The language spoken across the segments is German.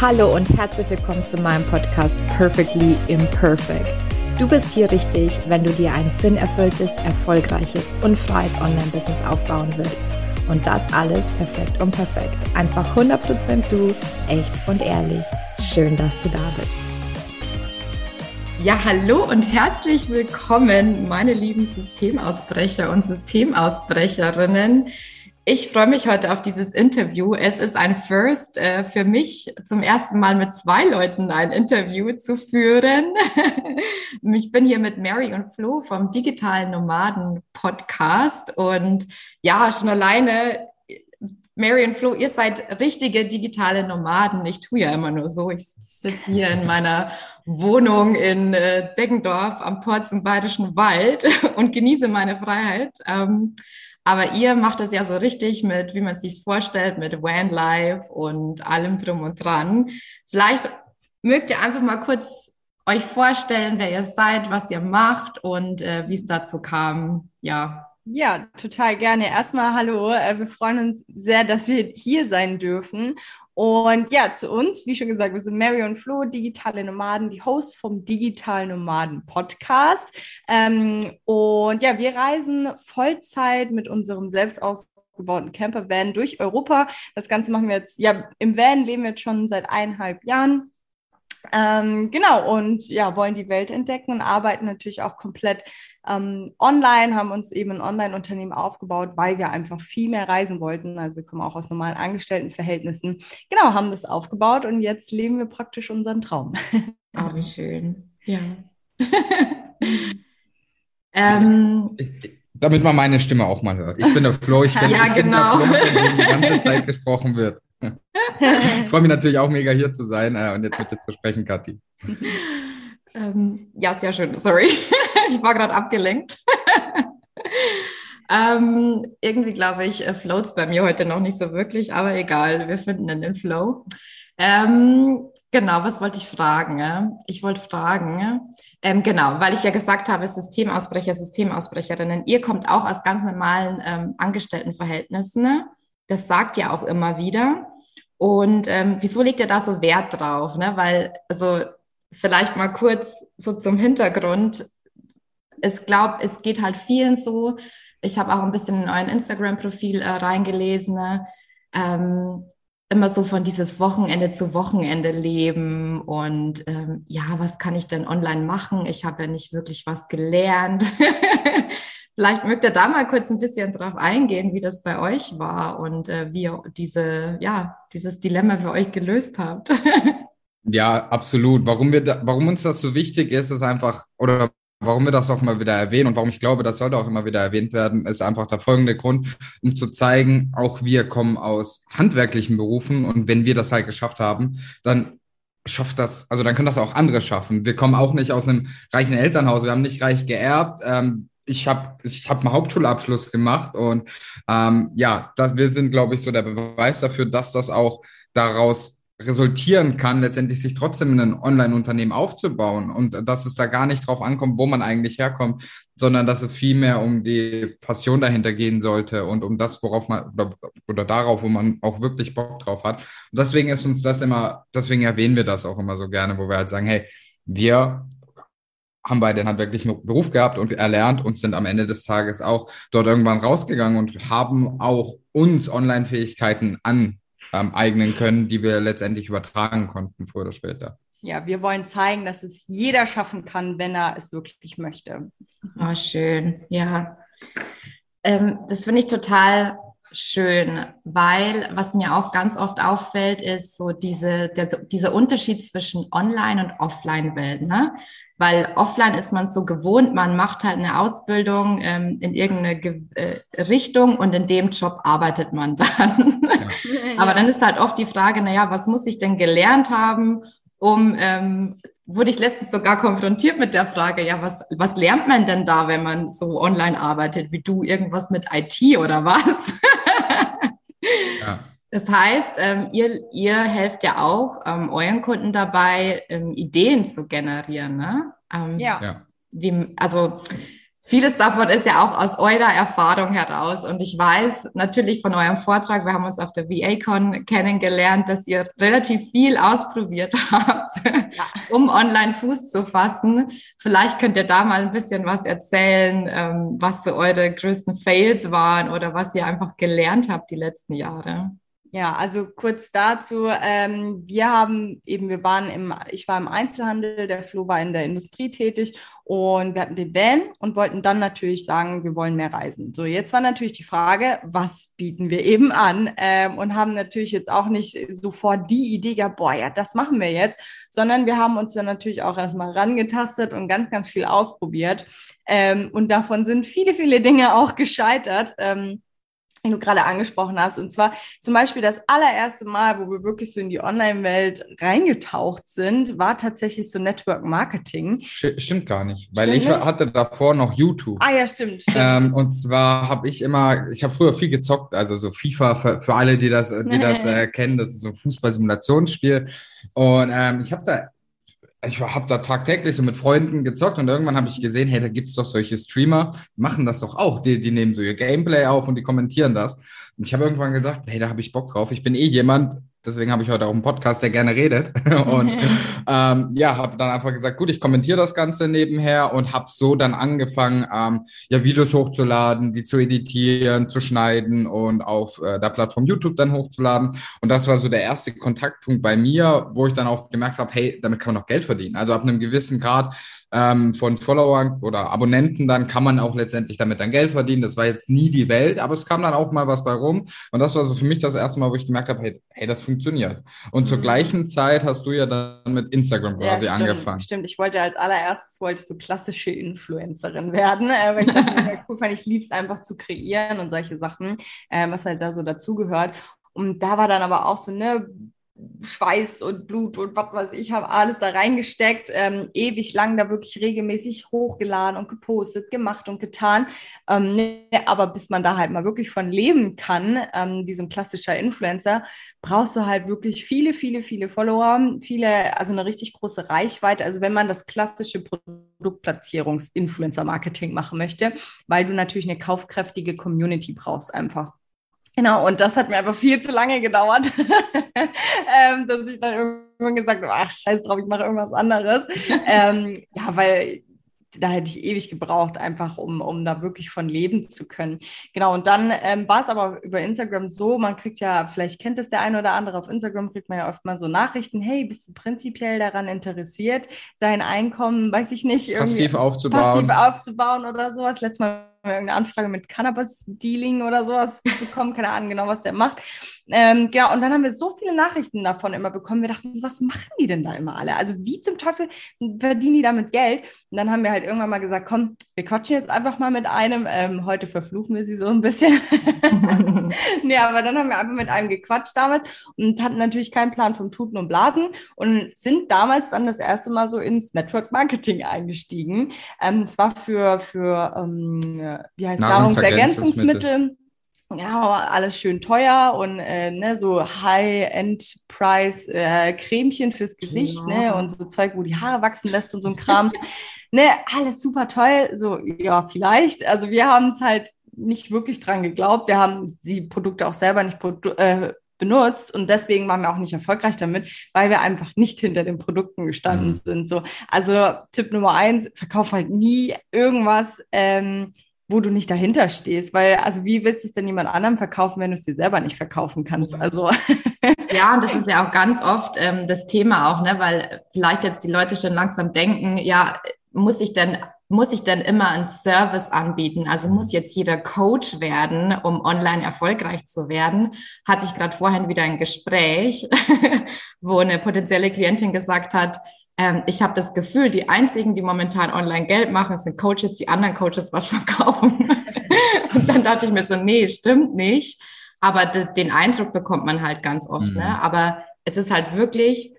Hallo und herzlich willkommen zu meinem Podcast Perfectly Imperfect. Du bist hier richtig, wenn du dir ein sinnerfülltes, erfolgreiches und freies Online-Business aufbauen willst. Und das alles perfekt und perfekt. Einfach 100% du, echt und ehrlich. Schön, dass du da bist. Ja, hallo und herzlich willkommen, meine lieben Systemausbrecher und Systemausbrecherinnen. Ich freue mich heute auf dieses Interview. Es ist ein First äh, für mich, zum ersten Mal mit zwei Leuten ein Interview zu führen. ich bin hier mit Mary und Flo vom Digitalen Nomaden Podcast. Und ja, schon alleine, Mary und Flo, ihr seid richtige digitale Nomaden. Ich tue ja immer nur so. Ich sitze hier in meiner Wohnung in äh, Deggendorf am Tor zum Bayerischen Wald und genieße meine Freiheit. Aber ihr macht es ja so richtig mit, wie man sich vorstellt, mit Vanlife und allem drum und dran. Vielleicht mögt ihr einfach mal kurz euch vorstellen, wer ihr seid, was ihr macht und äh, wie es dazu kam. Ja. Ja, total gerne. Erstmal hallo. Äh, wir freuen uns sehr, dass wir hier sein dürfen. Und ja, zu uns, wie schon gesagt, wir sind Mary und Flo, digitale Nomaden, die Hosts vom Digitalen Nomaden Podcast. Ähm, und ja, wir reisen Vollzeit mit unserem selbst ausgebauten Campervan durch Europa. Das Ganze machen wir jetzt, ja, im Van leben wir jetzt schon seit eineinhalb Jahren. Ähm, genau, und ja, wollen die Welt entdecken und arbeiten natürlich auch komplett ähm, online, haben uns eben ein Online-Unternehmen aufgebaut, weil wir einfach viel mehr reisen wollten. Also wir kommen auch aus normalen Angestelltenverhältnissen. Genau, haben das aufgebaut und jetzt leben wir praktisch unseren Traum. Oh, wie schön. Ja. ähm, damit man meine Stimme auch mal hört. Ich bin der Flo, ich bin, ja, ich genau. bin der Flo, die ganze Zeit gesprochen wird ich freue mich natürlich auch mega hier zu sein äh, und jetzt mit dir zu sprechen, Kathi. Ähm, ja, sehr schön. Sorry, ich war gerade abgelenkt. ähm, irgendwie glaube ich, äh, floats bei mir heute noch nicht so wirklich, aber egal, wir finden den Flow. Ähm, genau, was wollte ich fragen? Ich wollte fragen, ähm, genau, weil ich ja gesagt habe, Systemausbrecher, Systemausbrecherinnen, ihr kommt auch aus ganz normalen ähm, Angestelltenverhältnissen. Ne? Das sagt ihr auch immer wieder. Und ähm, wieso legt ihr da so Wert drauf? Ne? Weil, also vielleicht mal kurz so zum Hintergrund. Ich glaube, es geht halt vielen so. Ich habe auch ein bisschen in euren Instagram-Profil äh, reingelesen. Ne? Ähm, immer so von dieses Wochenende zu Wochenende leben und ähm, ja, was kann ich denn online machen? Ich habe ja nicht wirklich was gelernt. Vielleicht mögt ihr da mal kurz ein bisschen drauf eingehen, wie das bei euch war und äh, wie ihr diese, ja, dieses Dilemma für euch gelöst habt. ja, absolut. Warum wir, da, warum uns das so wichtig ist, ist einfach, oder warum wir das auch immer wieder erwähnen und warum ich glaube, das sollte auch immer wieder erwähnt werden, ist einfach der folgende Grund, um zu zeigen, auch wir kommen aus handwerklichen Berufen und wenn wir das halt geschafft haben, dann schafft das, also dann können das auch andere schaffen. Wir kommen auch nicht aus einem reichen Elternhaus, wir haben nicht reich geerbt. Ähm, ich habe ich hab einen Hauptschulabschluss gemacht und ähm, ja, das, wir sind, glaube ich, so der Beweis dafür, dass das auch daraus resultieren kann, letztendlich sich trotzdem ein Online-Unternehmen aufzubauen und dass es da gar nicht drauf ankommt, wo man eigentlich herkommt, sondern dass es vielmehr um die Passion dahinter gehen sollte und um das, worauf man oder, oder darauf, wo man auch wirklich Bock drauf hat. Und deswegen ist uns das immer, deswegen erwähnen wir das auch immer so gerne, wo wir halt sagen, hey, wir haben beide einen handwerklichen Beruf gehabt und erlernt und sind am Ende des Tages auch dort irgendwann rausgegangen und haben auch uns Online-Fähigkeiten aneignen ähm, können, die wir letztendlich übertragen konnten, früher oder später. Ja, wir wollen zeigen, dass es jeder schaffen kann, wenn er es wirklich möchte. Oh, schön, ja. Ähm, das finde ich total schön, weil was mir auch ganz oft auffällt, ist so diese, der, dieser Unterschied zwischen Online- und Offline-Welt. Ne? Weil offline ist man so gewohnt, man macht halt eine Ausbildung ähm, in irgendeine Ge äh, Richtung und in dem Job arbeitet man dann. Ja. Aber dann ist halt oft die Frage, naja, was muss ich denn gelernt haben, um, ähm, wurde ich letztens sogar konfrontiert mit der Frage, ja, was, was lernt man denn da, wenn man so online arbeitet wie du, irgendwas mit IT oder was? ja. Das heißt, ähm, ihr, ihr helft ja auch ähm, euren Kunden dabei, ähm, Ideen zu generieren. Ne? Ähm, ja. Wie, also Vieles davon ist ja auch aus eurer Erfahrung heraus. Und ich weiß natürlich von eurem Vortrag, wir haben uns auf der VA-Con kennengelernt, dass ihr relativ viel ausprobiert habt, ja. um online Fuß zu fassen. Vielleicht könnt ihr da mal ein bisschen was erzählen, ähm, was so eure größten Fails waren oder was ihr einfach gelernt habt die letzten Jahre. Ja, also kurz dazu. Ähm, wir haben eben, wir waren im, ich war im Einzelhandel, der Flo war in der Industrie tätig und wir hatten den Van und wollten dann natürlich sagen, wir wollen mehr reisen. So, jetzt war natürlich die Frage, was bieten wir eben an? Ähm, und haben natürlich jetzt auch nicht sofort die Idee gehabt, boah, ja, das machen wir jetzt, sondern wir haben uns dann natürlich auch erstmal rangetastet und ganz, ganz viel ausprobiert. Ähm, und davon sind viele, viele Dinge auch gescheitert. Ähm, den du gerade angesprochen hast. Und zwar zum Beispiel das allererste Mal, wo wir wirklich so in die Online-Welt reingetaucht sind, war tatsächlich so Network Marketing. Stimmt gar nicht, weil stimmt ich nicht? hatte davor noch YouTube. Ah ja, stimmt, stimmt. Ähm, und zwar habe ich immer, ich habe früher viel gezockt, also so FIFA für, für alle, die das, die das äh, kennen, das ist so ein Fußball-Simulationsspiel. Und ähm, ich habe da ich habe da tagtäglich so mit Freunden gezockt und irgendwann habe ich gesehen, hey, da gibt's doch solche Streamer, die machen das doch auch. Die, die nehmen so ihr Gameplay auf und die kommentieren das. Und ich habe irgendwann gedacht, hey, da habe ich Bock drauf. Ich bin eh jemand, Deswegen habe ich heute auch einen Podcast, der gerne redet. und ähm, ja, habe dann einfach gesagt, gut, ich kommentiere das Ganze nebenher und habe so dann angefangen, ähm, ja, Videos hochzuladen, die zu editieren, zu schneiden und auf äh, der Plattform YouTube dann hochzuladen. Und das war so der erste Kontaktpunkt bei mir, wo ich dann auch gemerkt habe, hey, damit kann man auch Geld verdienen. Also ab einem gewissen Grad ähm, von Followern oder Abonnenten, dann kann man auch letztendlich damit dann Geld verdienen. Das war jetzt nie die Welt, aber es kam dann auch mal was bei rum. Und das war so für mich das erste Mal, wo ich gemerkt habe, hey, hey das funktioniert. Und mhm. zur gleichen Zeit hast du ja dann mit Instagram quasi ja, stimmt, angefangen. Stimmt, ich wollte als allererstes wollte ich so klassische Influencerin werden, äh, weil ich das mega cool fand. Ich liebe es einfach zu kreieren und solche Sachen, äh, was halt da so dazugehört. Und da war dann aber auch so, ne, Schweiß und Blut und was weiß ich, habe alles da reingesteckt, ähm, ewig lang da wirklich regelmäßig hochgeladen und gepostet, gemacht und getan. Ähm, ne, aber bis man da halt mal wirklich von leben kann, ähm, wie so ein klassischer Influencer, brauchst du halt wirklich viele, viele, viele Follower, viele, also eine richtig große Reichweite. Also wenn man das klassische Produktplatzierungs-Influencer-Marketing machen möchte, weil du natürlich eine kaufkräftige Community brauchst einfach. Genau, und das hat mir einfach viel zu lange gedauert, ähm, dass ich dann irgendwann gesagt habe, ach scheiß drauf, ich mache irgendwas anderes. ähm, ja, weil da hätte ich ewig gebraucht, einfach um, um da wirklich von leben zu können. Genau, und dann ähm, war es aber über Instagram so, man kriegt ja, vielleicht kennt es der eine oder andere, auf Instagram kriegt man ja oft mal so Nachrichten, hey, bist du prinzipiell daran interessiert, dein Einkommen, weiß ich nicht, irgendwie passiv aufzubauen. Passiv aufzubauen oder sowas. Letztes Mal irgendeine Anfrage mit Cannabis-Dealing oder sowas bekommen, keine Ahnung genau, was der macht. Ähm, genau, und dann haben wir so viele Nachrichten davon immer bekommen. Wir dachten, was machen die denn da immer alle? Also wie zum Teufel verdienen die damit Geld? Und dann haben wir halt irgendwann mal gesagt, komm, wir quatschen jetzt einfach mal mit einem. Ähm, heute verfluchen wir sie so ein bisschen. nee, aber dann haben wir einfach mit einem gequatscht damals und hatten natürlich keinen Plan vom Tuten und Blasen und sind damals dann das erste Mal so ins Network Marketing eingestiegen. Ähm, es war für, für ähm, wie heißt Nahrungsergänzungsmittel ja, alles schön teuer und äh, ne, so High-End-Price äh, Cremchen fürs Gesicht, ja. ne, und so Zeug, wo die Haare wachsen lässt und so ein Kram. ne, alles super toll. So, ja, vielleicht. Also wir haben es halt nicht wirklich dran geglaubt. Wir haben die Produkte auch selber nicht äh, benutzt und deswegen waren wir auch nicht erfolgreich damit, weil wir einfach nicht hinter den Produkten gestanden mhm. sind. So, also Tipp Nummer eins: Verkauf halt nie irgendwas. Ähm, wo du nicht dahinter stehst, weil also wie willst du es denn jemand anderem verkaufen, wenn du es dir selber nicht verkaufen kannst? Also ja, und das ist ja auch ganz oft ähm, das Thema auch, ne, weil vielleicht jetzt die Leute schon langsam denken, ja, muss ich denn muss ich denn immer einen Service anbieten? Also muss jetzt jeder Coach werden, um online erfolgreich zu werden? Hatte ich gerade vorhin wieder ein Gespräch, wo eine potenzielle Klientin gesagt hat, ähm, ich habe das Gefühl, die einzigen, die momentan online Geld machen, sind Coaches, die anderen Coaches was verkaufen. und dann dachte ich mir so, nee, stimmt nicht. Aber den Eindruck bekommt man halt ganz oft. Ne? Mhm. Ne? Aber es ist halt wirklich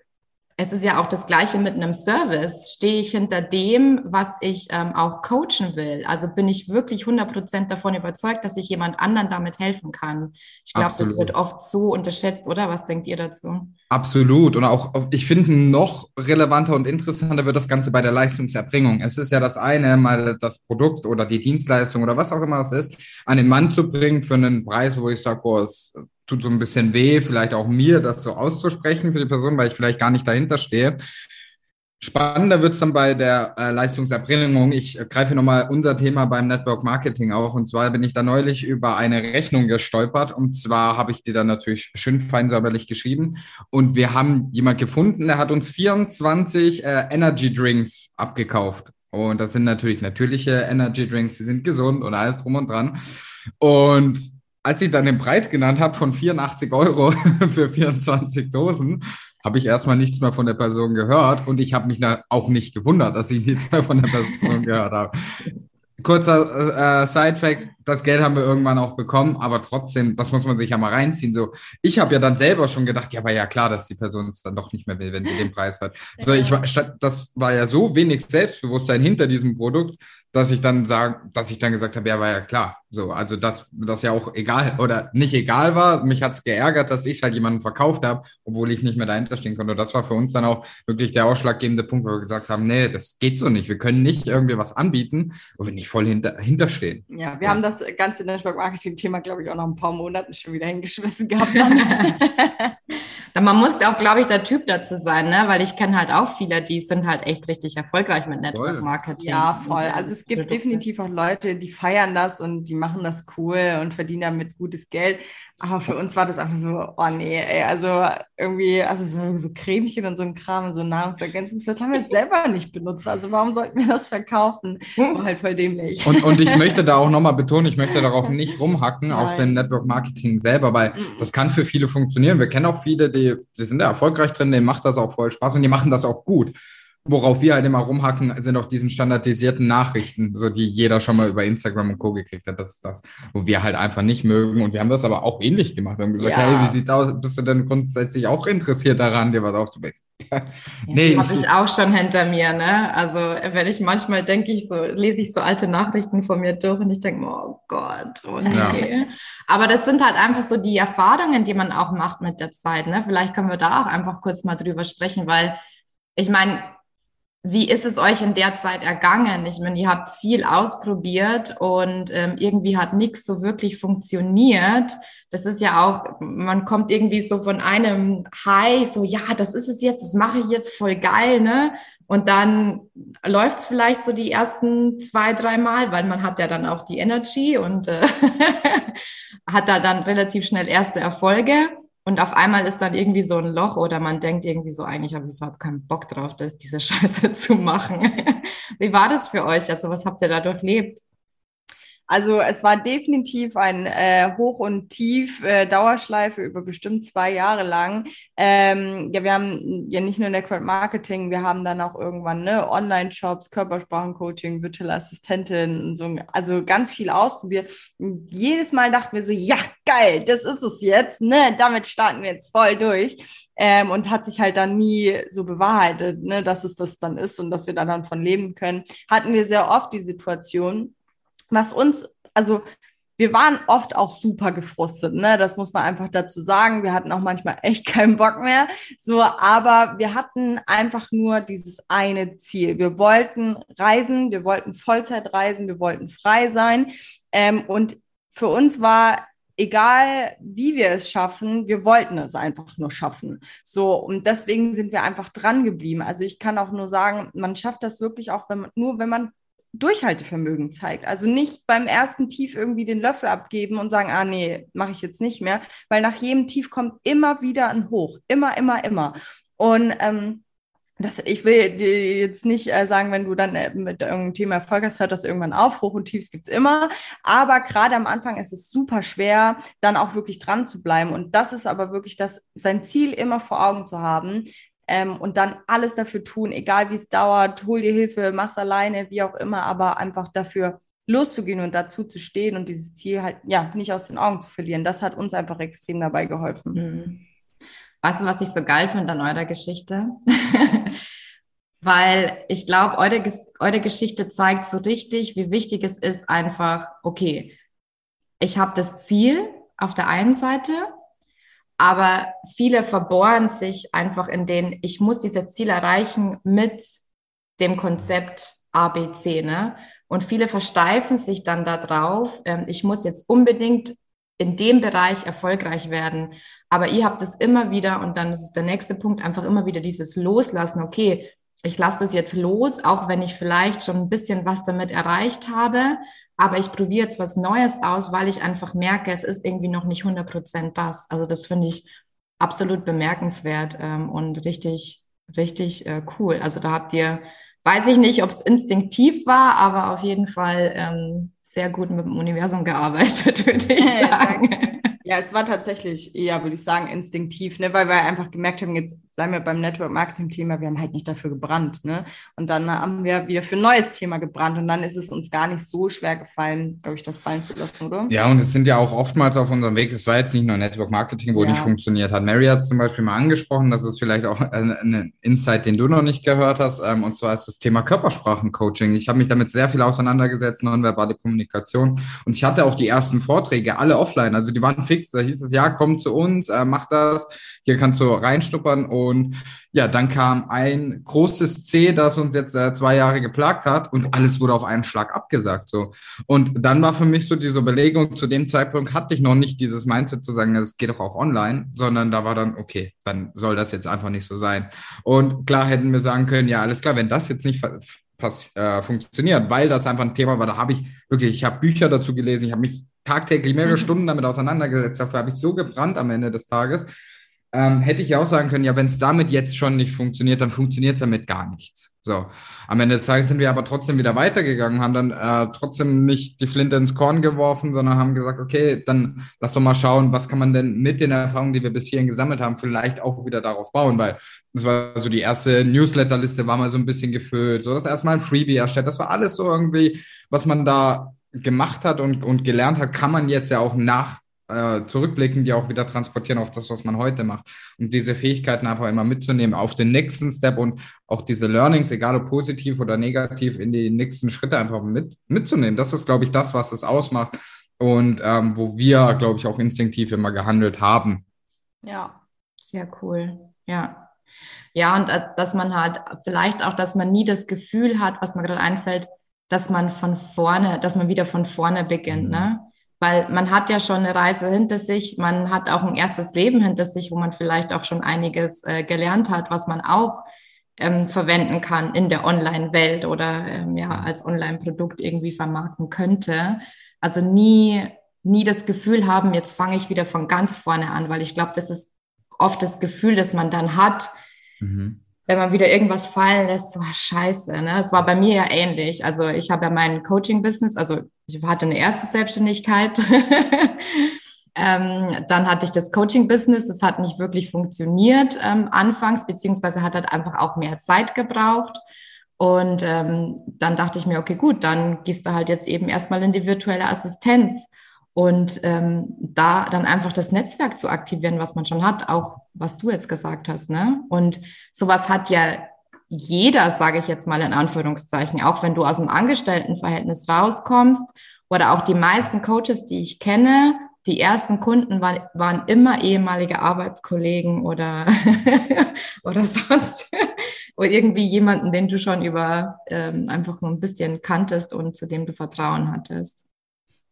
es ist ja auch das Gleiche mit einem Service. Stehe ich hinter dem, was ich ähm, auch coachen will? Also bin ich wirklich 100% davon überzeugt, dass ich jemand anderen damit helfen kann? Ich glaube, das wird oft so unterschätzt, oder? Was denkt ihr dazu? Absolut. Und auch, ich finde, noch relevanter und interessanter wird das Ganze bei der Leistungserbringung. Es ist ja das eine, mal das Produkt oder die Dienstleistung oder was auch immer es ist, an den Mann zu bringen für einen Preis, wo ich sage, boah, es tut so ein bisschen weh, vielleicht auch mir, das so auszusprechen für die Person, weil ich vielleicht gar nicht dahinter stehe. Spannender wird es dann bei der äh, Leistungserbringung. Ich äh, greife nochmal unser Thema beim Network Marketing auf. Und zwar bin ich da neulich über eine Rechnung gestolpert. Und zwar habe ich die dann natürlich schön fein säuberlich geschrieben. Und wir haben jemand gefunden, der hat uns 24 äh, Energy Drinks abgekauft. Und das sind natürlich natürliche Energy Drinks, die sind gesund und alles drum und dran. Und als ich dann den Preis genannt habe von 84 Euro für 24 Dosen, habe ich erstmal nichts mehr von der Person gehört und ich habe mich auch nicht gewundert, dass ich nichts mehr von der Person gehört habe. Kurzer äh, Side-Fact, das Geld haben wir irgendwann auch bekommen, aber trotzdem, das muss man sich ja mal reinziehen. So, ich habe ja dann selber schon gedacht, ja, aber ja klar, dass die Person es dann doch nicht mehr will, wenn sie den Preis hat. So, ich war, das war ja so wenig Selbstbewusstsein hinter diesem Produkt, dass ich dann sage, dass ich dann gesagt habe, ja, war ja klar. So, also dass das ja auch egal oder nicht egal war. Mich hat es geärgert, dass ich es halt jemandem verkauft habe, obwohl ich nicht mehr dahinter stehen konnte. Und das war für uns dann auch wirklich der ausschlaggebende Punkt, wo wir gesagt haben, nee, das geht so nicht. Wir können nicht irgendwie was anbieten, wo wir nicht voll hinter, hinterstehen. Ja, wir ja. haben das ganze Network Marketing Thema, glaube ich, auch noch ein paar Monaten schon wieder hingeschmissen gehabt. Man muss auch, glaube ich, der Typ dazu sein, ne? weil ich kenne halt auch viele, die sind halt echt richtig erfolgreich mit Network Marketing. Ja, voll. Also es gibt definitiv auch Leute, die feiern das und die machen das cool und verdienen damit gutes Geld. Aber für uns war das einfach so, oh nee, ey, also irgendwie, also so, so Cremchen und so ein Kram und so Nahrungsergänzungsmittel haben wir selber nicht benutzt. Also warum sollten wir das verkaufen? War halt voll dämlich. Und, und ich möchte da auch nochmal betonen, ich möchte darauf nicht rumhacken, Nein. auf den Network Marketing selber, weil das kann für viele funktionieren. Wir kennen auch viele, die, die sind da erfolgreich drin, denen macht das auch voll Spaß und die machen das auch gut. Worauf wir halt immer rumhacken, sind auch diesen standardisierten Nachrichten, so die jeder schon mal über Instagram und Co. gekriegt hat. Das ist das, wo wir halt einfach nicht mögen. Und wir haben das aber auch ähnlich gemacht. Wir haben gesagt, ja. hey, wie sieht's aus? Bist du denn grundsätzlich auch interessiert daran, dir was aufzubauen? nee, habe ich auch schon hinter mir, ne? Also wenn ich manchmal denke ich so, lese ich so alte Nachrichten von mir durch und ich denke, oh Gott, oh nee. Ja. Aber das sind halt einfach so die Erfahrungen, die man auch macht mit der Zeit, ne? Vielleicht können wir da auch einfach kurz mal drüber sprechen, weil ich meine, wie ist es euch in der Zeit ergangen? Ich meine, ihr habt viel ausprobiert und ähm, irgendwie hat nichts so wirklich funktioniert. Das ist ja auch, man kommt irgendwie so von einem High, so ja, das ist es jetzt, das mache ich jetzt voll geil, ne? Und dann läuft es vielleicht so die ersten zwei, drei Mal, weil man hat ja dann auch die Energy und äh, hat da dann relativ schnell erste Erfolge. Und auf einmal ist dann irgendwie so ein Loch oder man denkt irgendwie so, eigentlich habe ich überhaupt keinen Bock drauf, das, diese Scheiße zu machen. Wie war das für euch? Also was habt ihr da durchlebt? Also es war definitiv ein äh, Hoch und Tief äh, Dauerschleife über bestimmt zwei Jahre lang. Ähm, ja, wir haben ja nicht nur Network Marketing, wir haben dann auch irgendwann ne, Online-Shops, Körpersprachencoaching, Virtual Assistentin und so, also ganz viel ausprobiert. Und jedes Mal dachten wir so, ja, geil, das ist es jetzt, ne? Damit starten wir jetzt voll durch. Ähm, und hat sich halt dann nie so bewahrheitet, ne, dass es das dann ist und dass wir da dann von leben können. Hatten wir sehr oft die Situation, was uns, also wir waren oft auch super gefrustet, ne? Das muss man einfach dazu sagen. Wir hatten auch manchmal echt keinen Bock mehr. So, aber wir hatten einfach nur dieses eine Ziel. Wir wollten reisen, wir wollten Vollzeit reisen, wir wollten frei sein. Ähm, und für uns war egal wie wir es schaffen, wir wollten es einfach nur schaffen. So, und deswegen sind wir einfach dran geblieben. Also ich kann auch nur sagen, man schafft das wirklich auch, wenn man, nur wenn man Durchhaltevermögen zeigt. Also nicht beim ersten Tief irgendwie den Löffel abgeben und sagen, ah nee, mache ich jetzt nicht mehr, weil nach jedem Tief kommt immer wieder ein Hoch, immer, immer, immer. Und ähm, das, ich will dir jetzt nicht äh, sagen, wenn du dann äh, mit irgendeinem Thema Erfolg hast, hört das irgendwann auf. Hoch und Tiefs gibt's immer. Aber gerade am Anfang ist es super schwer, dann auch wirklich dran zu bleiben. Und das ist aber wirklich das, sein Ziel immer vor Augen zu haben ähm, und dann alles dafür tun, egal wie es dauert, hol dir Hilfe, mach's alleine, wie auch immer, aber einfach dafür loszugehen und dazu zu stehen und dieses Ziel halt ja nicht aus den Augen zu verlieren. Das hat uns einfach extrem dabei geholfen. Mhm. Weißt du, was ich so geil finde an eurer Geschichte? Weil ich glaube, eure, eure Geschichte zeigt so richtig, wie wichtig es ist, einfach, okay, ich habe das Ziel auf der einen Seite, aber viele verbohren sich einfach in den, ich muss dieses Ziel erreichen mit dem Konzept ABC, ne? Und viele versteifen sich dann darauf, ähm, ich muss jetzt unbedingt in dem Bereich erfolgreich werden. Aber ihr habt es immer wieder, und dann ist es der nächste Punkt, einfach immer wieder dieses Loslassen. Okay, ich lasse es jetzt los, auch wenn ich vielleicht schon ein bisschen was damit erreicht habe. Aber ich probiere jetzt was Neues aus, weil ich einfach merke, es ist irgendwie noch nicht 100 Prozent das. Also das finde ich absolut bemerkenswert ähm, und richtig, richtig äh, cool. Also da habt ihr Weiß ich nicht, ob es instinktiv war, aber auf jeden Fall ähm, sehr gut mit dem Universum gearbeitet, würde ich sagen. Ja, es war tatsächlich eher, würde ich sagen, instinktiv, ne? weil wir einfach gemerkt haben, jetzt bleiben wir beim Network Marketing Thema, wir haben halt nicht dafür gebrannt. Ne? Und dann haben wir wieder für ein neues Thema gebrannt und dann ist es uns gar nicht so schwer gefallen, glaube ich, das fallen zu lassen, oder? Ja, und es sind ja auch oftmals auf unserem Weg, es war jetzt nicht nur Network Marketing, wo ja. nicht funktioniert hat. Mary hat es zum Beispiel mal angesprochen, das ist vielleicht auch ein, ein Insight, den du noch nicht gehört hast, ähm, und zwar ist das Thema Körpersprachencoaching. Ich habe mich damit sehr viel auseinandergesetzt, nonverbale Kommunikation und ich hatte auch die ersten Vorträge, alle offline, also die waren fix, da hieß es, ja, komm zu uns, äh, mach das, hier kannst du reinschnuppern und ja, dann kam ein großes C, das uns jetzt äh, zwei Jahre geplagt hat und alles wurde auf einen Schlag abgesagt. So. Und dann war für mich so diese Überlegung, zu dem Zeitpunkt hatte ich noch nicht dieses Mindset zu sagen, das geht doch auch online, sondern da war dann, okay, dann soll das jetzt einfach nicht so sein. Und klar hätten wir sagen können, ja, alles klar, wenn das jetzt nicht äh, funktioniert, weil das einfach ein Thema war, da habe ich wirklich, ich habe Bücher dazu gelesen, ich habe mich tagtäglich mehrere mhm. Stunden damit auseinandergesetzt, dafür habe ich so gebrannt am Ende des Tages, ähm, hätte ich ja auch sagen können, ja, wenn es damit jetzt schon nicht funktioniert, dann funktioniert es damit gar nichts. So, am Ende des Tages sind wir aber trotzdem wieder weitergegangen, haben dann äh, trotzdem nicht die Flinte ins Korn geworfen, sondern haben gesagt, okay, dann lass doch mal schauen, was kann man denn mit den Erfahrungen, die wir bis hierhin gesammelt haben, vielleicht auch wieder darauf bauen, weil das war so die erste Newsletterliste, war mal so ein bisschen gefüllt, so das erstmal ein Freebie erstellt, das war alles so irgendwie, was man da gemacht hat und, und gelernt hat, kann man jetzt ja auch nach äh, zurückblicken, die auch wieder transportieren auf das, was man heute macht. Und diese Fähigkeiten einfach immer mitzunehmen auf den nächsten Step und auch diese Learnings, egal ob positiv oder negativ, in die nächsten Schritte einfach mit, mitzunehmen. Das ist, glaube ich, das, was es ausmacht und ähm, wo wir, glaube ich, auch instinktiv immer gehandelt haben. Ja, sehr cool. Ja. Ja, und äh, dass man halt vielleicht auch, dass man nie das Gefühl hat, was mir gerade einfällt, dass man von vorne, dass man wieder von vorne beginnt, mhm. ne? Weil man hat ja schon eine Reise hinter sich, man hat auch ein erstes Leben hinter sich, wo man vielleicht auch schon einiges äh, gelernt hat, was man auch ähm, verwenden kann in der Online-Welt oder ähm, ja als Online-Produkt irgendwie vermarkten könnte. Also nie, nie das Gefühl haben, jetzt fange ich wieder von ganz vorne an, weil ich glaube, das ist oft das Gefühl, das man dann hat. Mhm wenn man wieder irgendwas fallen lässt, so scheiße. Ne? Es war bei mir ja ähnlich. Also ich habe ja mein Coaching-Business, also ich hatte eine erste Selbstständigkeit. ähm, dann hatte ich das Coaching-Business, es hat nicht wirklich funktioniert ähm, anfangs, beziehungsweise hat halt einfach auch mehr Zeit gebraucht. Und ähm, dann dachte ich mir, okay, gut, dann gehst du halt jetzt eben erstmal in die virtuelle Assistenz. Und ähm, da dann einfach das Netzwerk zu aktivieren, was man schon hat, auch was du jetzt gesagt hast. Ne? Und sowas hat ja jeder, sage ich jetzt mal in Anführungszeichen, auch wenn du aus dem Angestelltenverhältnis rauskommst oder auch die meisten Coaches, die ich kenne, die ersten Kunden war, waren immer ehemalige Arbeitskollegen oder, oder sonst oder irgendwie jemanden, den du schon über ähm, einfach nur ein bisschen kanntest und zu dem du Vertrauen hattest.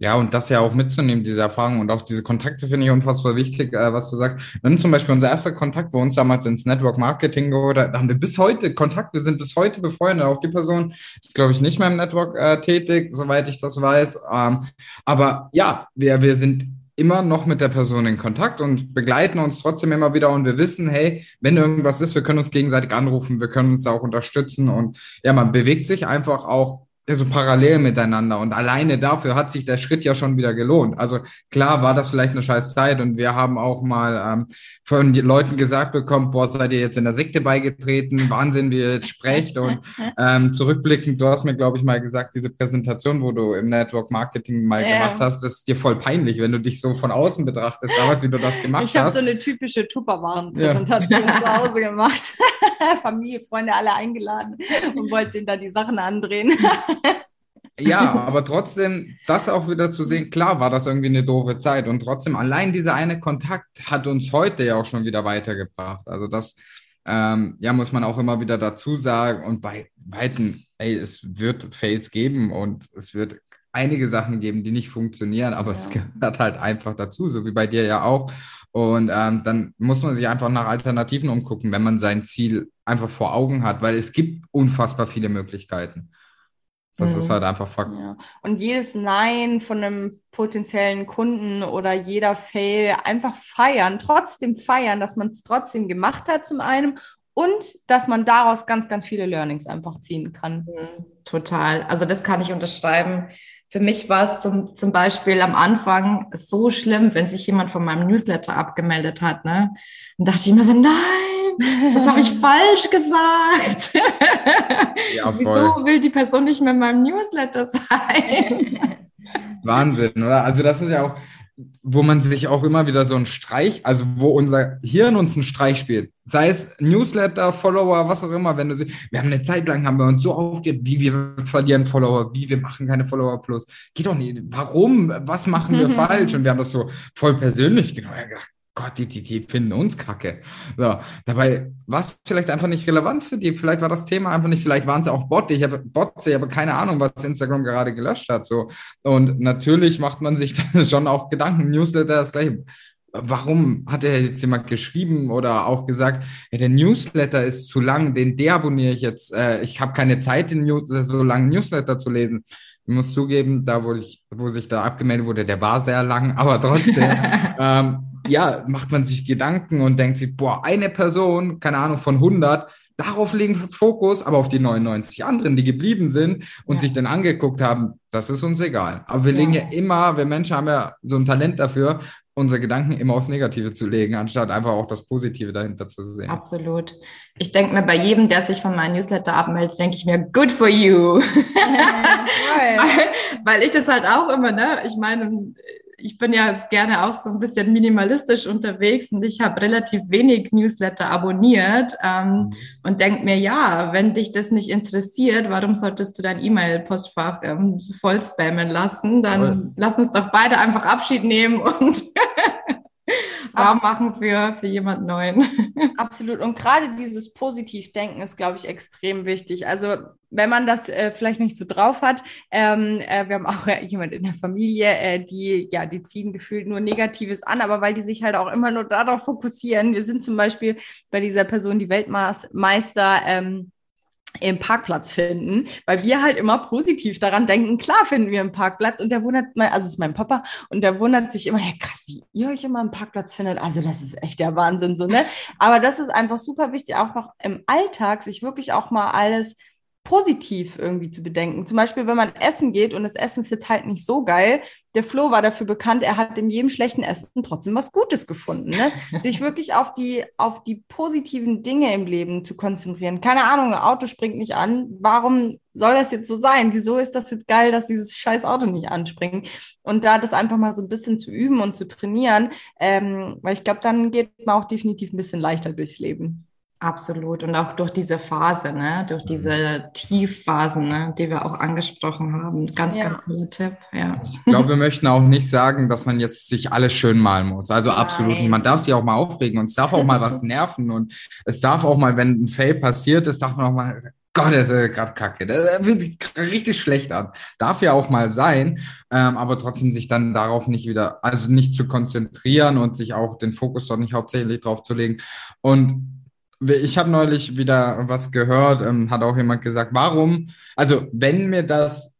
Ja, und das ja auch mitzunehmen, diese Erfahrung und auch diese Kontakte finde ich unfassbar wichtig, äh, was du sagst. Nimm zum Beispiel unser erster Kontakt bei uns damals ins Network Marketing oder haben wir bis heute Kontakt, wir sind bis heute befreundet. Auch die Person ist, glaube ich, nicht mehr im Network äh, tätig, soweit ich das weiß. Ähm, aber ja, wir, wir sind immer noch mit der Person in Kontakt und begleiten uns trotzdem immer wieder und wir wissen, hey, wenn irgendwas ist, wir können uns gegenseitig anrufen, wir können uns auch unterstützen und ja, man bewegt sich einfach auch so parallel miteinander. Und alleine dafür hat sich der Schritt ja schon wieder gelohnt. Also klar war das vielleicht eine scheiß Zeit und wir haben auch mal ähm, von Leuten gesagt bekommen, boah, seid ihr jetzt in der Sekte beigetreten, Wahnsinn, wie ihr jetzt sprecht. Und ähm, zurückblickend, du hast mir, glaube ich, mal gesagt, diese Präsentation, wo du im Network Marketing mal yeah. gemacht hast, das ist dir voll peinlich, wenn du dich so von außen betrachtest, damals, wie du das gemacht ich hast. Ich habe so eine typische Tupperwaren-Präsentation ja. zu Hause gemacht. Familie, Freunde alle eingeladen und wollte denen da die Sachen andrehen. ja, aber trotzdem, das auch wieder zu sehen, klar war das irgendwie eine doofe Zeit und trotzdem allein dieser eine Kontakt hat uns heute ja auch schon wieder weitergebracht. Also das, ähm, ja, muss man auch immer wieder dazu sagen und bei Weitem, ey, es wird Fails geben und es wird einige Sachen geben, die nicht funktionieren, aber ja. es gehört halt einfach dazu, so wie bei dir ja auch. Und ähm, dann muss man sich einfach nach Alternativen umgucken, wenn man sein Ziel einfach vor Augen hat, weil es gibt unfassbar viele Möglichkeiten. Das mhm. ist halt einfach Fakt. Ja. Und jedes Nein von einem potenziellen Kunden oder jeder Fail einfach feiern, trotzdem feiern, dass man es trotzdem gemacht hat zum einen und dass man daraus ganz, ganz viele Learnings einfach ziehen kann. Mhm. Total. Also das kann ich unterschreiben. Für mich war es zum, zum Beispiel am Anfang so schlimm, wenn sich jemand von meinem Newsletter abgemeldet hat. Ne? Dann dachte ich immer so, nein, das habe ich falsch gesagt. Ja, Wieso will die Person nicht mehr in meinem Newsletter sein? Wahnsinn, oder? Also das ist ja auch, wo man sich auch immer wieder so einen Streich, also wo unser Hirn uns einen Streich spielt. Sei es Newsletter, Follower, was auch immer, wenn du sie, wir haben eine Zeit lang, haben wir uns so aufgegeben, wie wir verlieren Follower, wie wir machen keine Follower plus. Geht doch nicht. Warum? Was machen wir falsch? Und wir haben das so voll persönlich genommen. Gott, die, die, die finden uns kacke. So, dabei war es vielleicht einfach nicht relevant für die. Vielleicht war das Thema einfach nicht, vielleicht waren es auch Bots. Ich habe Bots, ich habe keine Ahnung, was Instagram gerade gelöscht hat. So. Und natürlich macht man sich dann schon auch Gedanken. Newsletter das gleiche. Warum hat er jetzt jemand geschrieben oder auch gesagt, ja, der Newsletter ist zu lang, den deabonniere ich jetzt. Äh, ich habe keine Zeit, den News so langen Newsletter zu lesen. Ich muss zugeben, da wo ich, wo sich da abgemeldet wurde, der war sehr lang, aber trotzdem. ähm, ja, macht man sich Gedanken und denkt sich, boah, eine Person, keine Ahnung, von 100, darauf legen Fokus, aber auf die 99 anderen, die geblieben sind und ja. sich dann angeguckt haben, das ist uns egal. Aber wir ja. legen ja immer, wir Menschen haben ja so ein Talent dafür, unsere Gedanken immer aufs Negative zu legen, anstatt einfach auch das Positive dahinter zu sehen. Absolut. Ich denke mir, bei jedem, der sich von meinem Newsletter abmeldet, denke ich mir, good for you. weil, weil ich das halt auch immer, ne, ich meine, ich bin ja gerne auch so ein bisschen minimalistisch unterwegs und ich habe relativ wenig Newsletter abonniert ähm, mhm. und denke mir, ja, wenn dich das nicht interessiert, warum solltest du dein E-Mail-Postfach ähm, voll spammen lassen? Dann Toll. lass uns doch beide einfach Abschied nehmen und warm machen für, für jemand Neuen. Absolut. Und gerade dieses Positivdenken ist, glaube ich, extrem wichtig. Also wenn man das äh, vielleicht nicht so drauf hat, ähm, äh, wir haben auch äh, jemand in der Familie, äh, die, ja, die ziehen gefühlt nur Negatives an, aber weil die sich halt auch immer nur darauf fokussieren. Wir sind zum Beispiel bei dieser Person, die Weltmeister, ähm, im Parkplatz finden, weil wir halt immer positiv daran denken, klar finden wir einen Parkplatz und der wundert, mal, also ist mein Papa und der wundert sich immer, ja krass, wie ihr euch immer einen Parkplatz findet, also das ist echt der Wahnsinn so, ne? Aber das ist einfach super wichtig, auch noch im Alltag sich wirklich auch mal alles positiv irgendwie zu bedenken. Zum Beispiel, wenn man essen geht und das Essen ist jetzt halt nicht so geil. Der Flo war dafür bekannt, er hat in jedem schlechten Essen trotzdem was Gutes gefunden. Ne? Sich wirklich auf die, auf die positiven Dinge im Leben zu konzentrieren. Keine Ahnung, ein Auto springt nicht an. Warum soll das jetzt so sein? Wieso ist das jetzt geil, dass dieses scheiß Auto nicht anspringt? Und da das einfach mal so ein bisschen zu üben und zu trainieren, ähm, weil ich glaube, dann geht man auch definitiv ein bisschen leichter durchs Leben. Absolut. Und auch durch diese Phase, ne? durch diese Tiefphasen, ne? die wir auch angesprochen haben. Ganz, ja. ganz toller Tipp. Ja. Ich glaube, wir möchten auch nicht sagen, dass man jetzt sich alles schön malen muss. Also Nein. absolut. Man darf sich auch mal aufregen und es darf auch mal was nerven. Und es darf auch mal, wenn ein Fail passiert ist, darf man auch mal Gott, das ist gerade kacke. Das fühlt sich richtig schlecht an. Darf ja auch mal sein, ähm, aber trotzdem sich dann darauf nicht wieder, also nicht zu konzentrieren und sich auch den Fokus dort nicht hauptsächlich drauf zu legen. Und ich habe neulich wieder was gehört, ähm, hat auch jemand gesagt, warum, also wenn mir das,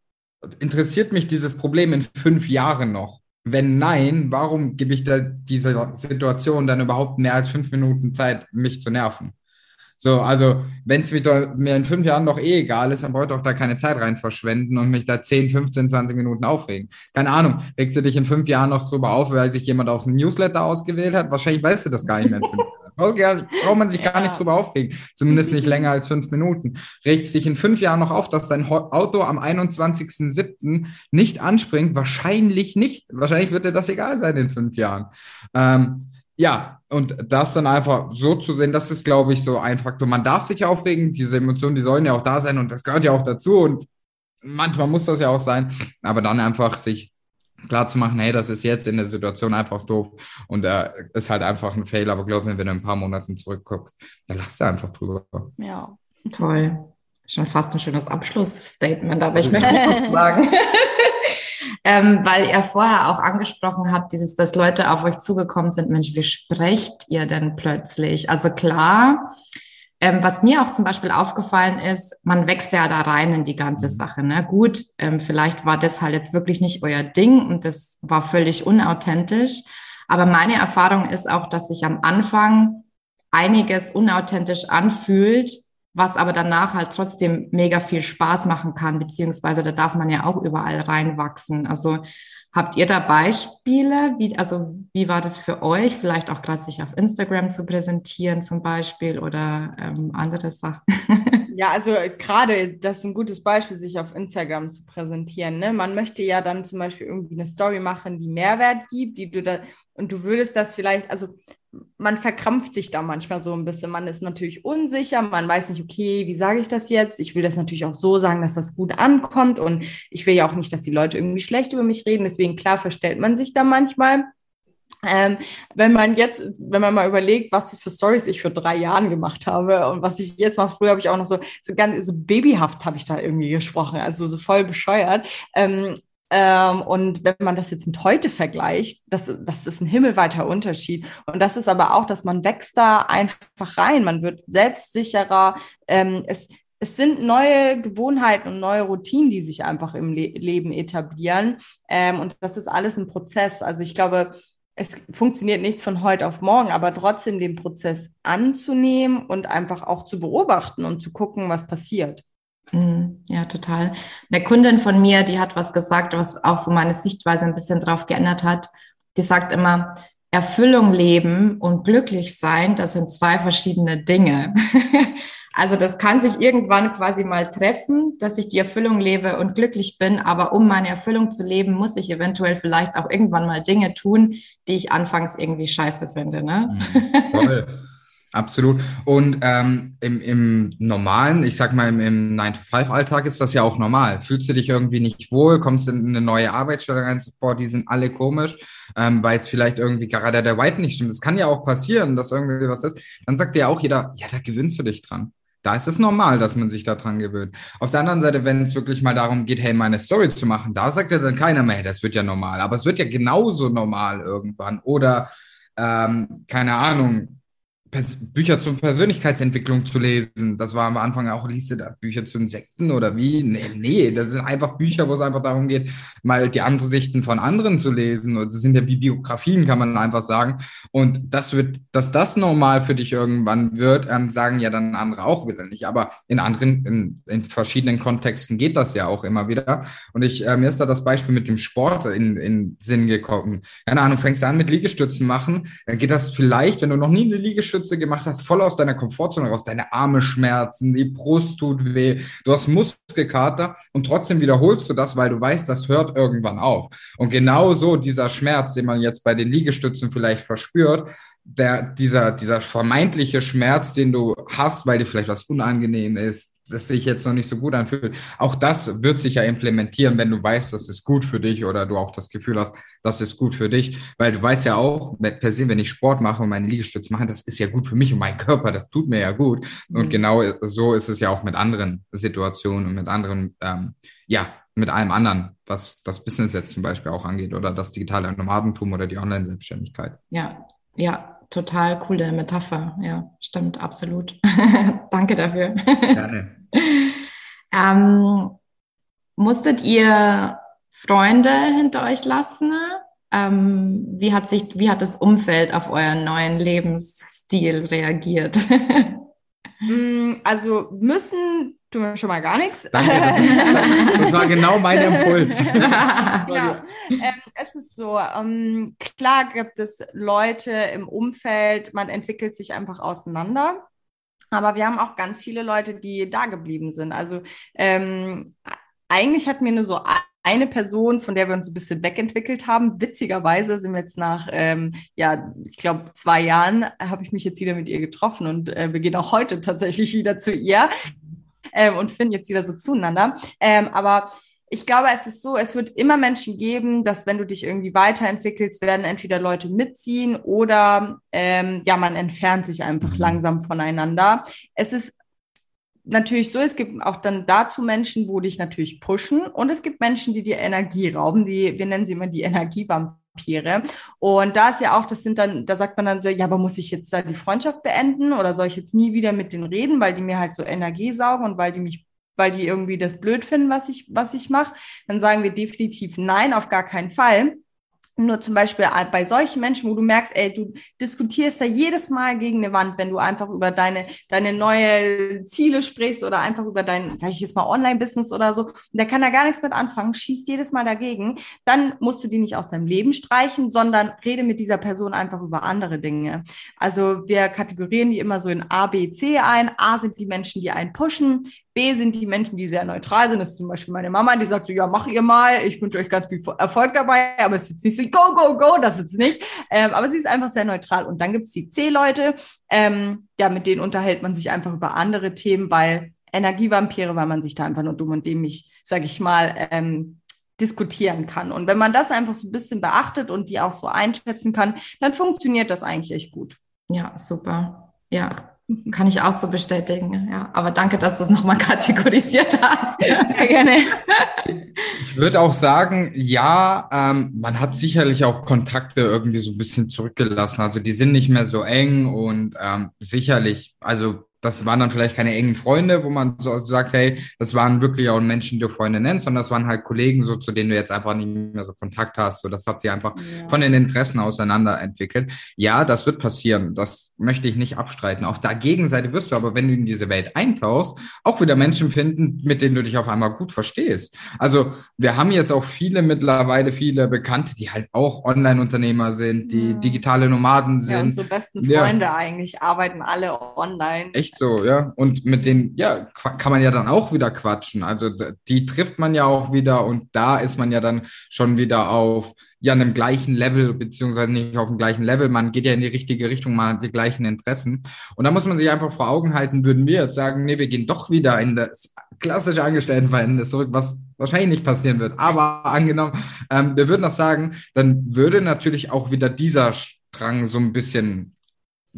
interessiert mich dieses Problem in fünf Jahren noch? Wenn nein, warum gebe ich da dieser Situation dann überhaupt mehr als fünf Minuten Zeit, mich zu nerven? So, also, wenn es mir in fünf Jahren doch eh egal ist, dann brauche ich doch da keine Zeit rein verschwenden und mich da 10, 15, 20 Minuten aufregen. Keine Ahnung, regst du dich in fünf Jahren noch drüber auf, weil sich jemand aus dem Newsletter ausgewählt hat? Wahrscheinlich weißt du das gar nicht mehr in fünf Jahren. Braucht man sich ja. gar nicht drüber aufregen. Zumindest nicht länger als fünf Minuten. Regt dich in fünf Jahren noch auf, dass dein Auto am 21.07. nicht anspringt? Wahrscheinlich nicht. Wahrscheinlich wird dir das egal sein in fünf Jahren. Ähm, ja, und das dann einfach so zu sehen, das ist, glaube ich, so ein Faktor. Man darf sich aufregen, diese Emotionen, die sollen ja auch da sein und das gehört ja auch dazu und manchmal muss das ja auch sein, aber dann einfach sich klar zu machen, hey, das ist jetzt in der Situation einfach doof und äh, ist halt einfach ein Fail, aber glaub mir, wenn du in ein paar Monaten zurückguckst, dann lachst du einfach drüber. Ja, toll. Schon fast ein schönes Abschlussstatement, aber ich möchte noch sagen. ähm, weil ihr vorher auch angesprochen habt, dieses, dass Leute auf euch zugekommen sind, Mensch, wie sprecht ihr denn plötzlich? Also klar, ähm, was mir auch zum Beispiel aufgefallen ist, man wächst ja da rein in die ganze mhm. Sache. Ne? Gut, ähm, vielleicht war das halt jetzt wirklich nicht euer Ding und das war völlig unauthentisch. Aber meine Erfahrung ist auch, dass sich am Anfang einiges unauthentisch anfühlt, was aber danach halt trotzdem mega viel Spaß machen kann, beziehungsweise da darf man ja auch überall reinwachsen. Also habt ihr da Beispiele? Wie, also wie war das für euch? Vielleicht auch gerade sich auf Instagram zu präsentieren zum Beispiel oder ähm, andere Sachen? Ja, also gerade das ist ein gutes Beispiel, sich auf Instagram zu präsentieren. Ne? Man möchte ja dann zum Beispiel irgendwie eine Story machen, die Mehrwert gibt, die du da und du würdest das vielleicht, also man verkrampft sich da manchmal so ein bisschen. Man ist natürlich unsicher, man weiß nicht, okay, wie sage ich das jetzt? Ich will das natürlich auch so sagen, dass das gut ankommt und ich will ja auch nicht, dass die Leute irgendwie schlecht über mich reden. Deswegen, klar, verstellt man sich da manchmal. Ähm, wenn man jetzt, wenn man mal überlegt, was für Stories ich für drei Jahren gemacht habe und was ich jetzt mal früher habe ich auch noch so, so ganz so babyhaft habe ich da irgendwie gesprochen, also so voll bescheuert. Ähm, ähm, und wenn man das jetzt mit heute vergleicht, das, das ist ein himmelweiter Unterschied. Und das ist aber auch, dass man wächst da einfach rein. Man wird selbstsicherer. Ähm, es, es sind neue Gewohnheiten und neue Routinen, die sich einfach im Le Leben etablieren. Ähm, und das ist alles ein Prozess. Also ich glaube, es funktioniert nichts von heute auf morgen, aber trotzdem den Prozess anzunehmen und einfach auch zu beobachten und zu gucken, was passiert. Mhm. Ja, total. Eine Kundin von mir, die hat was gesagt, was auch so meine Sichtweise ein bisschen drauf geändert hat. Die sagt immer, Erfüllung leben und glücklich sein, das sind zwei verschiedene Dinge. also das kann sich irgendwann quasi mal treffen, dass ich die Erfüllung lebe und glücklich bin, aber um meine Erfüllung zu leben, muss ich eventuell vielleicht auch irgendwann mal Dinge tun, die ich anfangs irgendwie scheiße finde. Ne? Mhm. Absolut. Und ähm, im, im normalen, ich sag mal, im, im 9-to-5-Alltag ist das ja auch normal. Fühlst du dich irgendwie nicht wohl, kommst in eine neue Arbeitsstelle rein, boah, die sind alle komisch, ähm, weil es vielleicht irgendwie gerade der White nicht stimmt. Das kann ja auch passieren, dass irgendwie was ist. Dann sagt ja auch jeder, ja, da gewöhnst du dich dran. Da ist es normal, dass man sich daran gewöhnt. Auf der anderen Seite, wenn es wirklich mal darum geht, hey, meine Story zu machen, da sagt ja dann keiner mehr, hey, das wird ja normal. Aber es wird ja genauso normal irgendwann. Oder, ähm, keine Ahnung, Bücher zur Persönlichkeitsentwicklung zu lesen. Das war am Anfang auch, liest du da Bücher zu Insekten oder wie? Nee, nee, das sind einfach Bücher, wo es einfach darum geht, mal die Ansichten von anderen zu lesen. Und das sind ja wie Biografien, kann man einfach sagen. Und das wird, dass das normal für dich irgendwann wird, ähm, sagen ja dann andere auch wieder nicht. Aber in anderen, in, in, verschiedenen Kontexten geht das ja auch immer wieder. Und ich, äh, mir ist da das Beispiel mit dem Sport in, in Sinn gekommen. Keine Ahnung, fängst du an mit Liegestützen machen, dann geht das vielleicht, wenn du noch nie eine Liegestütze Liegestütze gemacht hast, voll aus deiner Komfortzone raus, deine Arme schmerzen, die Brust tut weh, du hast Muskelkater und trotzdem wiederholst du das, weil du weißt, das hört irgendwann auf. Und genau so dieser Schmerz, den man jetzt bei den Liegestützen vielleicht verspürt, der, dieser, dieser vermeintliche Schmerz, den du hast, weil dir vielleicht was unangenehm ist, das sich jetzt noch nicht so gut anfühlt. Auch das wird sich ja implementieren, wenn du weißt, das ist gut für dich oder du auch das Gefühl hast, das ist gut für dich. Weil du weißt ja auch, per se, wenn ich Sport mache und meine Liegestütze mache, das ist ja gut für mich und meinen Körper, das tut mir ja gut. Und mhm. genau so ist es ja auch mit anderen Situationen und mit anderen, ähm, ja, mit allem anderen, was das Business jetzt zum Beispiel auch angeht oder das digitale Nomadentum oder die Online-Selbstständigkeit. Ja, ja, total coole Metapher. Ja, stimmt, absolut. Danke dafür. Gerne. ähm, musstet ihr Freunde hinter euch lassen? Ähm, wie hat sich, wie hat das Umfeld auf euren neuen Lebensstil reagiert? Mm, also müssen tun wir schon mal gar nichts. Danke, das, das war genau mein Impuls. genau. Ähm, es ist so, ähm, klar gibt es Leute im Umfeld, man entwickelt sich einfach auseinander. Aber wir haben auch ganz viele Leute, die da geblieben sind. Also ähm, eigentlich hat mir nur so eine Person, von der wir uns ein bisschen wegentwickelt haben. Witzigerweise sind wir jetzt nach, ähm, ja, ich glaube, zwei Jahren habe ich mich jetzt wieder mit ihr getroffen und äh, wir gehen auch heute tatsächlich wieder zu ihr ähm, und finden jetzt wieder so zueinander. Ähm, aber ich glaube, es ist so, es wird immer Menschen geben, dass wenn du dich irgendwie weiterentwickelst, werden entweder Leute mitziehen oder ähm, ja, man entfernt sich einfach mhm. langsam voneinander. Es ist natürlich so, es gibt auch dann dazu Menschen, wo dich natürlich pushen und es gibt Menschen, die dir Energie rauben, die, wir nennen sie immer die Energievampire. Und da ist ja auch, das sind dann, da sagt man dann so, ja, aber muss ich jetzt da die Freundschaft beenden oder soll ich jetzt nie wieder mit denen reden, weil die mir halt so Energie saugen und weil die mich weil die irgendwie das blöd finden, was ich, was ich mache, dann sagen wir definitiv nein, auf gar keinen Fall. Nur zum Beispiel bei solchen Menschen, wo du merkst, ey, du diskutierst da jedes Mal gegen eine Wand, wenn du einfach über deine, deine neue Ziele sprichst oder einfach über dein, sag ich jetzt mal, Online-Business oder so, und der kann da gar nichts mit anfangen, schießt jedes Mal dagegen, dann musst du die nicht aus deinem Leben streichen, sondern rede mit dieser Person einfach über andere Dinge. Also wir kategorieren die immer so in A, B, C ein. A sind die Menschen, die einen pushen. B sind die Menschen, die sehr neutral sind. Das ist zum Beispiel meine Mama, die sagt so, ja, mach ihr mal, ich wünsche euch ganz viel Erfolg dabei, aber es ist jetzt nicht so, go, go, go, das jetzt nicht. Ähm, aber sie ist einfach sehr neutral. Und dann gibt es die C-Leute, ähm, ja, mit denen unterhält man sich einfach über andere Themen, weil Energievampire, weil man sich da einfach nur dumm und dämlich, sage ich mal, ähm, diskutieren kann. Und wenn man das einfach so ein bisschen beachtet und die auch so einschätzen kann, dann funktioniert das eigentlich echt gut. Ja, super. Ja, kann ich auch so bestätigen, ja. Aber danke, dass du es nochmal kategorisiert hast. Sehr gerne. Ich würde auch sagen, ja, ähm, man hat sicherlich auch Kontakte irgendwie so ein bisschen zurückgelassen. Also die sind nicht mehr so eng und ähm, sicherlich, also das waren dann vielleicht keine engen Freunde, wo man so sagt, hey, das waren wirklich auch Menschen, die du Freunde nennst, sondern das waren halt Kollegen, so zu denen du jetzt einfach nicht mehr so Kontakt hast. So, das hat sich einfach ja. von den Interessen auseinander entwickelt. Ja, das wird passieren. Das möchte ich nicht abstreiten. Auf der Gegenseite wirst du aber, wenn du in diese Welt eintauchst, auch wieder Menschen finden, mit denen du dich auf einmal gut verstehst. Also wir haben jetzt auch viele mittlerweile, viele Bekannte, die halt auch Online-Unternehmer sind, die ja. digitale Nomaden sind. Ja, unsere besten Freunde ja. eigentlich arbeiten alle online. Echt so, ja. Und mit denen, ja, kann man ja dann auch wieder quatschen. Also die trifft man ja auch wieder und da ist man ja dann schon wieder auf ja einem gleichen Level, beziehungsweise nicht auf dem gleichen Level. Man geht ja in die richtige Richtung, man hat die gleichen Interessen. Und da muss man sich einfach vor Augen halten, würden wir jetzt sagen, nee, wir gehen doch wieder in das klassische Angestelltenverhältnis zurück, was wahrscheinlich nicht passieren wird. Aber angenommen, ähm, wir würden das sagen, dann würde natürlich auch wieder dieser Strang so ein bisschen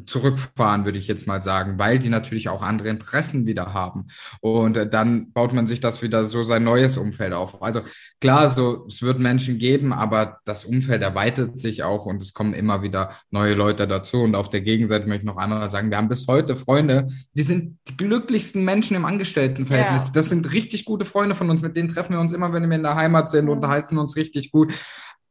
zurückfahren, würde ich jetzt mal sagen, weil die natürlich auch andere Interessen wieder haben. Und äh, dann baut man sich das wieder so sein neues Umfeld auf. Also klar, so es wird Menschen geben, aber das Umfeld erweitert sich auch und es kommen immer wieder neue Leute dazu. Und auf der Gegenseite möchte ich noch einmal sagen, wir haben bis heute Freunde, die sind die glücklichsten Menschen im Angestelltenverhältnis. Ja. Das sind richtig gute Freunde von uns, mit denen treffen wir uns immer, wenn wir in der Heimat sind, unterhalten uns richtig gut.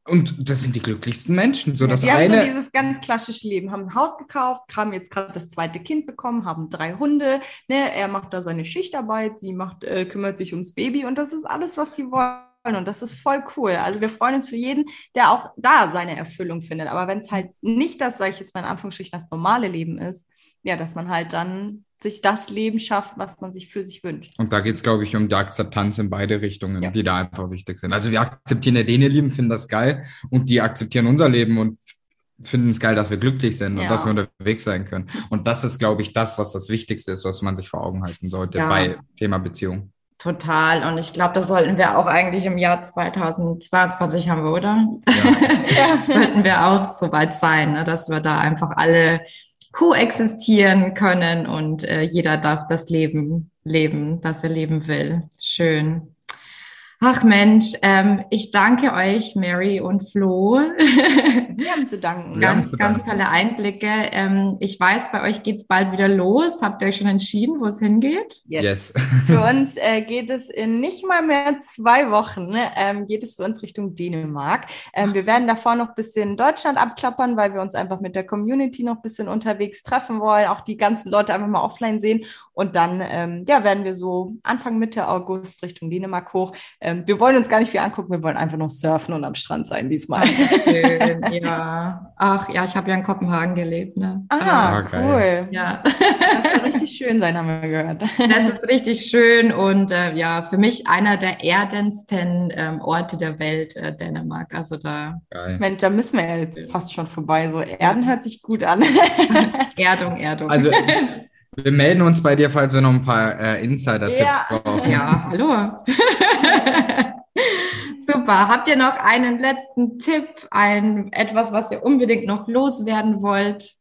Und das sind die glücklichsten Menschen. So, ja, das die eine, haben so dieses ganz klassische Leben, haben ein Haus gekauft, haben jetzt gerade das zweite Kind bekommen, haben drei Hunde. Ne? Er macht da seine Schichtarbeit, sie macht, äh, kümmert sich ums Baby und das ist alles, was sie wollen. Und das ist voll cool. Also wir freuen uns für jeden, der auch da seine Erfüllung findet. Aber wenn es halt nicht das, sage ich jetzt mal in Anführungsstrichen, das normale Leben ist, ja, dass man halt dann sich das Leben schafft, was man sich für sich wünscht. Und da geht es, glaube ich, um die Akzeptanz in beide Richtungen, ja. die da einfach wichtig sind. Also wir akzeptieren ja den ihr Leben, finden das geil und die akzeptieren unser Leben und finden es geil, dass wir glücklich sind ja. und dass wir unterwegs sein können. Und das ist, glaube ich, das, was das Wichtigste ist, was man sich vor Augen halten sollte ja. bei Thema Beziehung. Total. Und ich glaube, das sollten wir auch eigentlich im Jahr 2022 haben wir, oder? Ja. sollten wir auch so weit sein, ne? dass wir da einfach alle koexistieren können und äh, jeder darf das Leben leben, das er leben will. Schön. Ach Mensch, ähm, ich danke euch, Mary und Flo. Wir haben zu danken. ganz, ganz tolle Einblicke. Ähm, ich weiß, bei euch geht's bald wieder los. Habt ihr euch schon entschieden, wo es hingeht? Yes. yes. für uns äh, geht es in nicht mal mehr zwei Wochen, ne, ähm, geht es für uns Richtung Dänemark. Ähm, wir werden davor noch ein bisschen Deutschland abklappern, weil wir uns einfach mit der Community noch ein bisschen unterwegs treffen wollen, auch die ganzen Leute einfach mal offline sehen. Und dann ähm, ja, werden wir so Anfang, Mitte August Richtung Dänemark hoch. Ähm, wir wollen uns gar nicht viel angucken, wir wollen einfach noch surfen und am Strand sein diesmal. Schön, ja. Ach ja, ich habe ja in Kopenhagen gelebt. Ne? Ah, okay. cool. Ja. Das soll richtig schön sein, haben wir gehört. Das ist richtig schön und äh, ja, für mich einer der erdensten ähm, Orte der Welt, äh, Dänemark. Also da. Geil. Mensch, da müssen wir ja jetzt fast schon vorbei. So Erden hört sich gut an. Erdung, Erdung. Also wir melden uns bei dir, falls wir noch ein paar äh, Insider-Tipps ja. brauchen. Ja, hallo. Super. Habt ihr noch einen letzten Tipp, ein etwas, was ihr unbedingt noch loswerden wollt?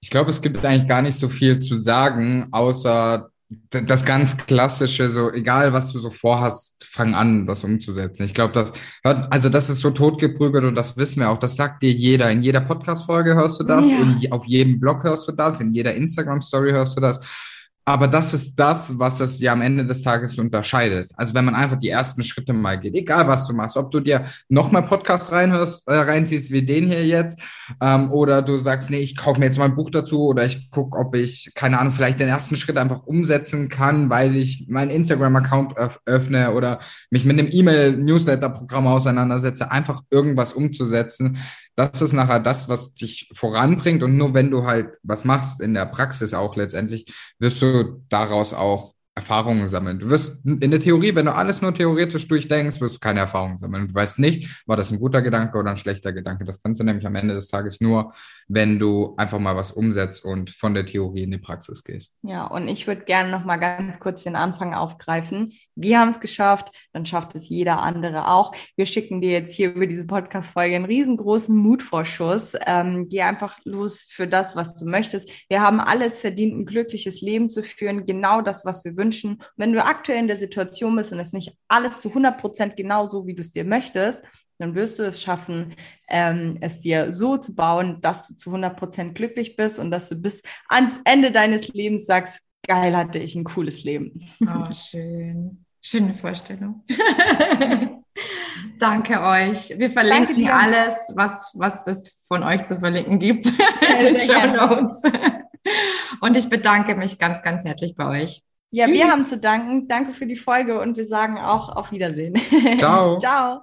Ich glaube, es gibt eigentlich gar nicht so viel zu sagen, außer das ganz klassische, so egal was du so vorhast, fang an, das umzusetzen. Ich glaube, das hört, also das ist so totgeprügelt und das wissen wir auch. Das sagt dir jeder. In jeder Podcast-Folge hörst du das, ja. in, auf jedem Blog hörst du das, in jeder Instagram-Story hörst du das. Aber das ist das, was es ja am Ende des Tages unterscheidet. Also wenn man einfach die ersten Schritte mal geht, egal was du machst, ob du dir nochmal Podcast reinhörst, äh, reinziehst wie den hier jetzt, ähm, oder du sagst, nee, ich kaufe mir jetzt mal ein Buch dazu oder ich gucke, ob ich, keine Ahnung, vielleicht den ersten Schritt einfach umsetzen kann, weil ich meinen Instagram-Account öff öffne oder mich mit einem E-Mail-Newsletter-Programm auseinandersetze, einfach irgendwas umzusetzen das ist nachher das, was dich voranbringt. Und nur wenn du halt was machst in der Praxis auch letztendlich, wirst du daraus auch Erfahrungen sammeln. Du wirst in der Theorie, wenn du alles nur theoretisch durchdenkst, wirst du keine Erfahrungen sammeln. Du weißt nicht, war das ein guter Gedanke oder ein schlechter Gedanke. Das kannst du nämlich am Ende des Tages nur, wenn du einfach mal was umsetzt und von der Theorie in die Praxis gehst. Ja, und ich würde gerne noch mal ganz kurz den Anfang aufgreifen. Wir haben es geschafft, dann schafft es jeder andere auch. Wir schicken dir jetzt hier über diese Podcast-Folge einen riesengroßen Mutvorschuss. Ähm, geh einfach los für das, was du möchtest. Wir haben alles verdient, ein glückliches Leben zu führen. Genau das, was wir wünschen. Wenn du aktuell in der Situation bist und es nicht alles zu 100 Prozent genau so, wie du es dir möchtest, dann wirst du es schaffen, ähm, es dir so zu bauen, dass du zu 100 Prozent glücklich bist und dass du bis ans Ende deines Lebens sagst, geil hatte ich ein cooles Leben. Oh, schön. Schöne Vorstellung. Danke euch. Wir verlinken hier alles, was, was es von euch zu verlinken gibt. Ja, Und ich bedanke mich ganz, ganz herzlich bei euch. Ja, Tschüss. wir haben zu danken. Danke für die Folge und wir sagen auch auf Wiedersehen. Ciao. Ciao.